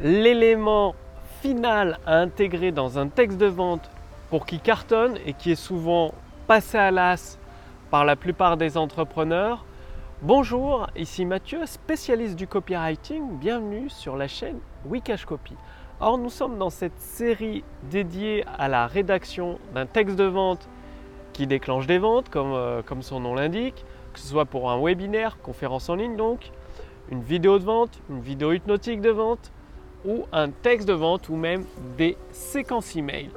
l'élément final à intégrer dans un texte de vente pour qu'il cartonne et qui est souvent passé à l'as par la plupart des entrepreneurs. Bonjour, ici Mathieu, spécialiste du copywriting. Bienvenue sur la chaîne Wikash Copy. Or, nous sommes dans cette série dédiée à la rédaction d'un texte de vente qui déclenche des ventes, comme, euh, comme son nom l'indique, que ce soit pour un webinaire, conférence en ligne donc, une vidéo de vente, une vidéo hypnotique de vente ou un texte de vente ou même des séquences email.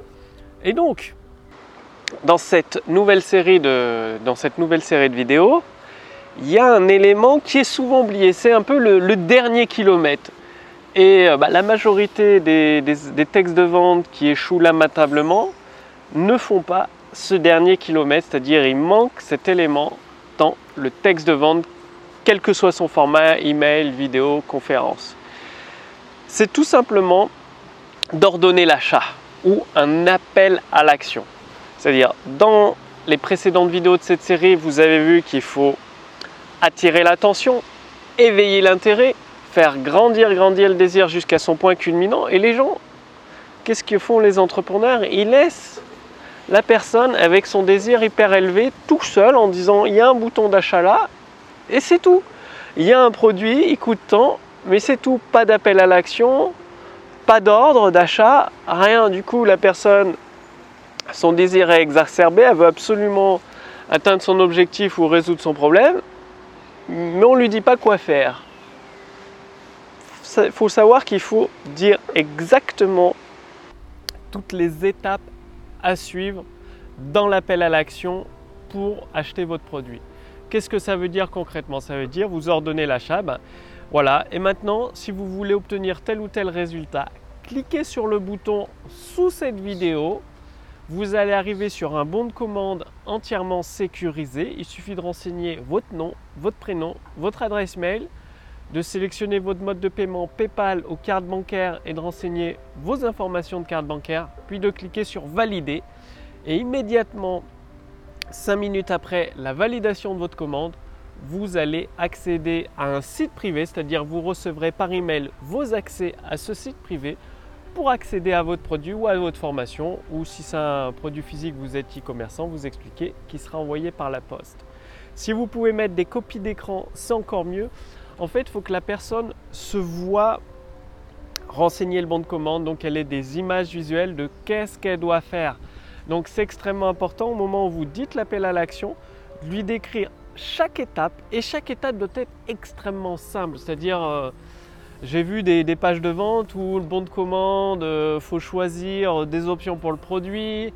Et donc, dans cette nouvelle série de, dans cette nouvelle série de vidéos, il y a un élément qui est souvent oublié, c'est un peu le, dernier kilomètre. Et euh, bah, la majorité des, des, textes de vente qui échouent lamentablement ne font pas ce dernier kilomètre, c'est-à-dire il manque cet élément dans le texte de vente quel que soit son format, email, vidéo, conférence. C'est tout simplement d'ordonner l'achat ou un appel à l'action. C'est-à-dire, dans les précédentes vidéos de cette série, vous avez vu qu'il faut attirer l'attention, éveiller l'intérêt, faire grandir, grandir le désir jusqu'à son point culminant. Et les gens, qu'est-ce que font les entrepreneurs? Ils laissent la personne avec son désir hyper élevé tout seul en disant il y a un bouton d'achat là et c'est tout. Il y a un produit, il coûte tant, mais c'est tout. Pas d'appel à l'action, pas d'ordre d'achat, rien. Du coup, la personne, son désir est exacerbé, elle veut absolument atteindre son objectif ou résoudre son problème, mais on ne lui dit pas quoi faire. Il faut savoir qu'il faut dire exactement toutes les étapes à suivre dans l'appel à l'action pour acheter votre produit. Qu'est-ce que ça veut dire concrètement? Ça veut dire vous ordonnez l'achat. Ben, voilà. Et maintenant, si vous voulez obtenir tel ou tel résultat, cliquez sur le bouton sous cette vidéo. Vous allez arriver sur un bon de commande entièrement sécurisé. Il suffit de renseigner votre nom, votre prénom, votre adresse mail, de sélectionner votre mode de paiement PayPal ou carte bancaire et de renseigner vos informations de carte bancaire, puis de cliquer sur valider. Et immédiatement, 5 minutes après la validation de votre commande, vous allez accéder à un site privé, c'est-à-dire vous recevrez par email vos accès à ce site privé pour accéder à votre produit ou à votre formation, ou si c'est un produit physique, vous êtes e-commerçant, vous expliquez qui sera envoyé par la poste. Si vous pouvez mettre des copies d'écran, c'est encore mieux. En fait, il faut que la personne se voit renseigner le bon de commande, donc elle ait des images visuelles de qu'est-ce qu'elle doit faire. Donc c'est extrêmement important au moment où vous dites l'appel à l'action, lui décrire chaque étape et chaque étape doit être extrêmement simple. C'est-à-dire, euh, j'ai vu des, pages de vente où le bon de commande, euh, faut choisir des options pour le produit.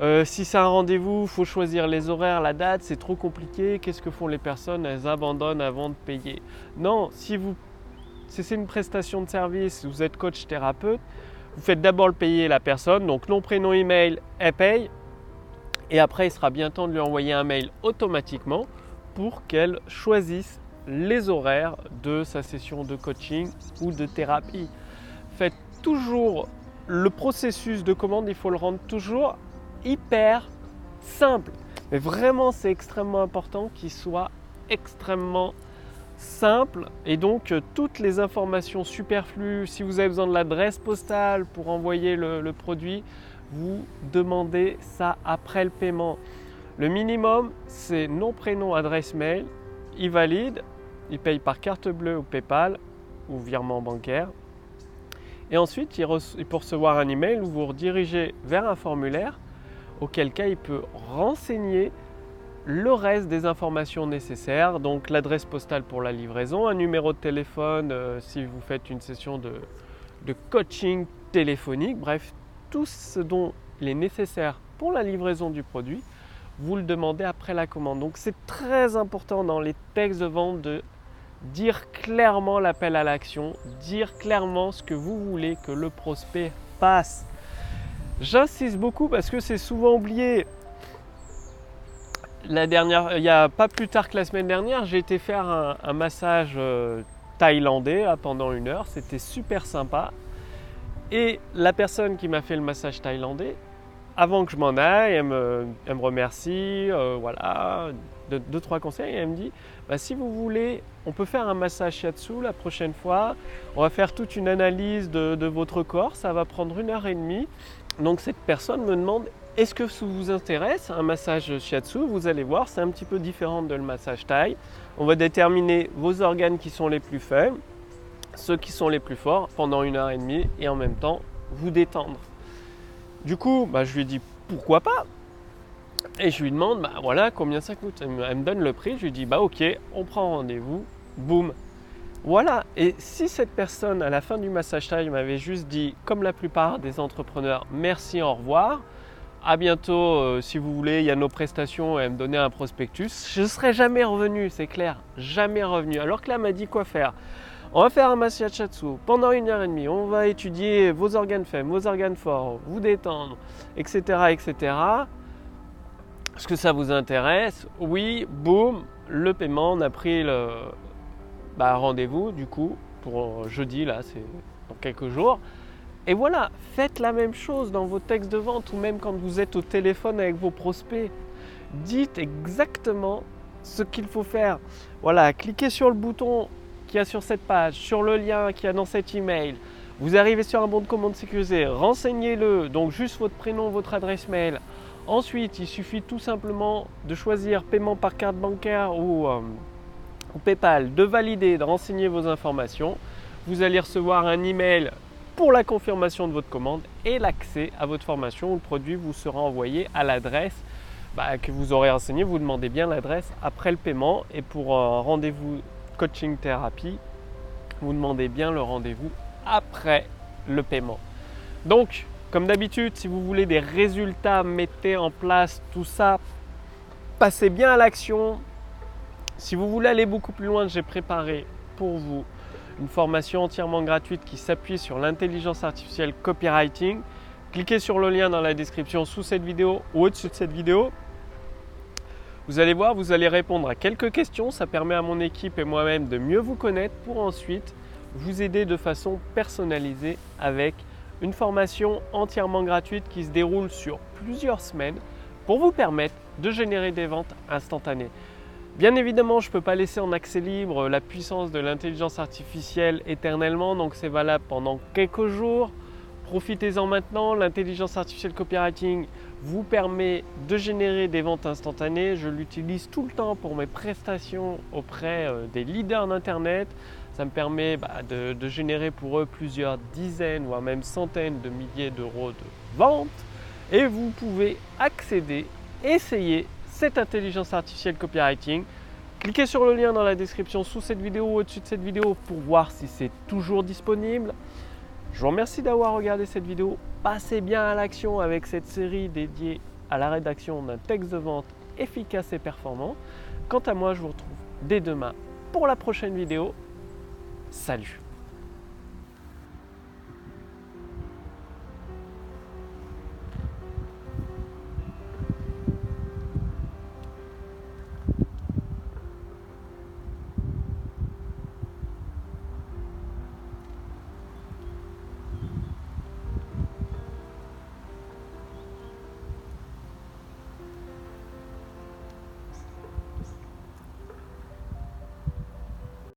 Euh, si c'est un rendez-vous, faut choisir les horaires, la date, c'est trop compliqué. Qu'est-ce que font les personnes? Elles abandonnent avant de payer. Non, si vous c'est une prestation de service, vous êtes coach thérapeute, vous faites d'abord le payer la personne, donc nom, prénom, email, elle paye. Et après, il sera bien temps de lui envoyer un mail automatiquement pour qu'elle choisisse les horaires de sa session de coaching ou de thérapie. Faites toujours le processus de commande, il faut le rendre toujours hyper simple. Mais vraiment, c'est extrêmement important qu'il soit extrêmement et donc euh, toutes les informations superflues, si vous avez besoin de l'adresse postale pour envoyer le, produit, vous demandez ça après le paiement. Le minimum, c'est nom, prénom, adresse mail. Il valide, il paye par carte bleue ou PayPal ou virement bancaire. Et ensuite, il, il peut recevoir un email où vous redirigez vers un formulaire auquel cas il peut renseigner le reste des informations nécessaires, donc l'adresse postale pour la livraison, un numéro de téléphone euh, si vous faites une session de, coaching téléphonique, bref, tout ce dont il est nécessaire pour la livraison du produit, vous le demandez après la commande. Donc c'est très important dans les textes de vente de dire clairement l'appel à l'action, dire clairement ce que vous voulez que le prospect passe. J'insiste beaucoup parce que c'est souvent oublié la dernière, il n'y a pas plus tard que la semaine dernière, j'ai été faire un, massage euh, thaïlandais pendant une heure. C'était super sympa. Et la personne qui m'a fait le massage thaïlandais, avant que je m'en aille, elle me, remercie, euh, voilà, deux, trois conseils. Elle me dit bah, si vous voulez, on peut faire un massage shiatsu la prochaine fois. On va faire toute une analyse de votre corps. Ça va prendre une heure et demie. Donc cette personne me demande est-ce que ça vous intéresse un massage shiatsu? Vous allez voir, c'est un petit peu différent de le massage taille. On va déterminer vos organes qui sont les plus faibles, ceux qui sont les plus forts pendant une heure et demie et en même temps vous détendre. Du coup, bah, je lui dis pourquoi pas? Et je lui demande bah, voilà combien ça coûte? Elle me donne le prix, je lui dis bah ok, on prend rendez-vous, boum. Voilà, et si cette personne à la fin du massage taille m'avait juste dit, comme la plupart des entrepreneurs, merci, au revoir, à bientôt, euh, si vous voulez, il y a nos prestations et me donner un prospectus. Je ne serais jamais revenu, c'est clair, jamais revenu. Alors que là, elle m'a dit quoi faire? On va faire un massage pendant une heure et demie. On va étudier vos organes faibles, vos organes forts, vous détendre, etc., etc. Est-ce que ça vous intéresse? Oui, boum, le paiement. On a pris le bah, rendez-vous du coup pour jeudi là, c'est dans quelques jours. Et voilà, faites la même chose dans vos textes de vente ou même quand vous êtes au téléphone avec vos prospects. Dites exactement ce qu'il faut faire. Voilà, cliquez sur le bouton qui a sur cette page, sur le lien qui a dans cet email. Vous arrivez sur un bon de commande sécurisé, renseignez-le, donc juste votre prénom, votre adresse mail. Ensuite, il suffit tout simplement de choisir paiement par carte bancaire ou, euh, ou PayPal, de valider, de renseigner vos informations. Vous allez recevoir un email pour la confirmation de votre commande et l'accès à votre formation où le produit vous sera envoyé à l'adresse bah, que vous aurez renseigné. Vous demandez bien l'adresse après le paiement et pour un rendez-vous coaching thérapie, vous demandez bien le rendez-vous après le paiement. Donc, comme d'habitude, si vous voulez des résultats, mettez en place tout ça. Passez bien à l'action. Si vous voulez aller beaucoup plus loin, j'ai préparé pour vous une formation entièrement gratuite qui s'appuie sur l'intelligence artificielle copywriting. Cliquez sur le lien dans la description sous cette vidéo ou au-dessus de cette vidéo. Vous allez voir, vous allez répondre à quelques questions. Ça permet à mon équipe et moi-même de mieux vous connaître pour ensuite vous aider de façon personnalisée avec une formation entièrement gratuite qui se déroule sur plusieurs semaines pour vous permettre de générer des ventes instantanées. Bien évidemment, je ne peux pas laisser en accès libre la puissance de l'intelligence artificielle éternellement, donc c'est valable pendant quelques jours. Profitez-en maintenant, l'intelligence artificielle copywriting vous permet de générer des ventes instantanées. Je l'utilise tout le temps pour mes prestations auprès euh, des leaders d'Internet. Ça me permet bah, de, de, générer pour eux plusieurs dizaines, voire même centaines de milliers d'euros de ventes. Et vous pouvez accéder, essayer cette intelligence artificielle copywriting. Cliquez sur le lien dans la description sous cette vidéo ou au-dessus de cette vidéo pour voir si c'est toujours disponible. Je vous remercie d'avoir regardé cette vidéo. Passez bien à l'action avec cette série dédiée à la rédaction d'un texte de vente efficace et performant. Quant à moi, je vous retrouve dès demain pour la prochaine vidéo. Salut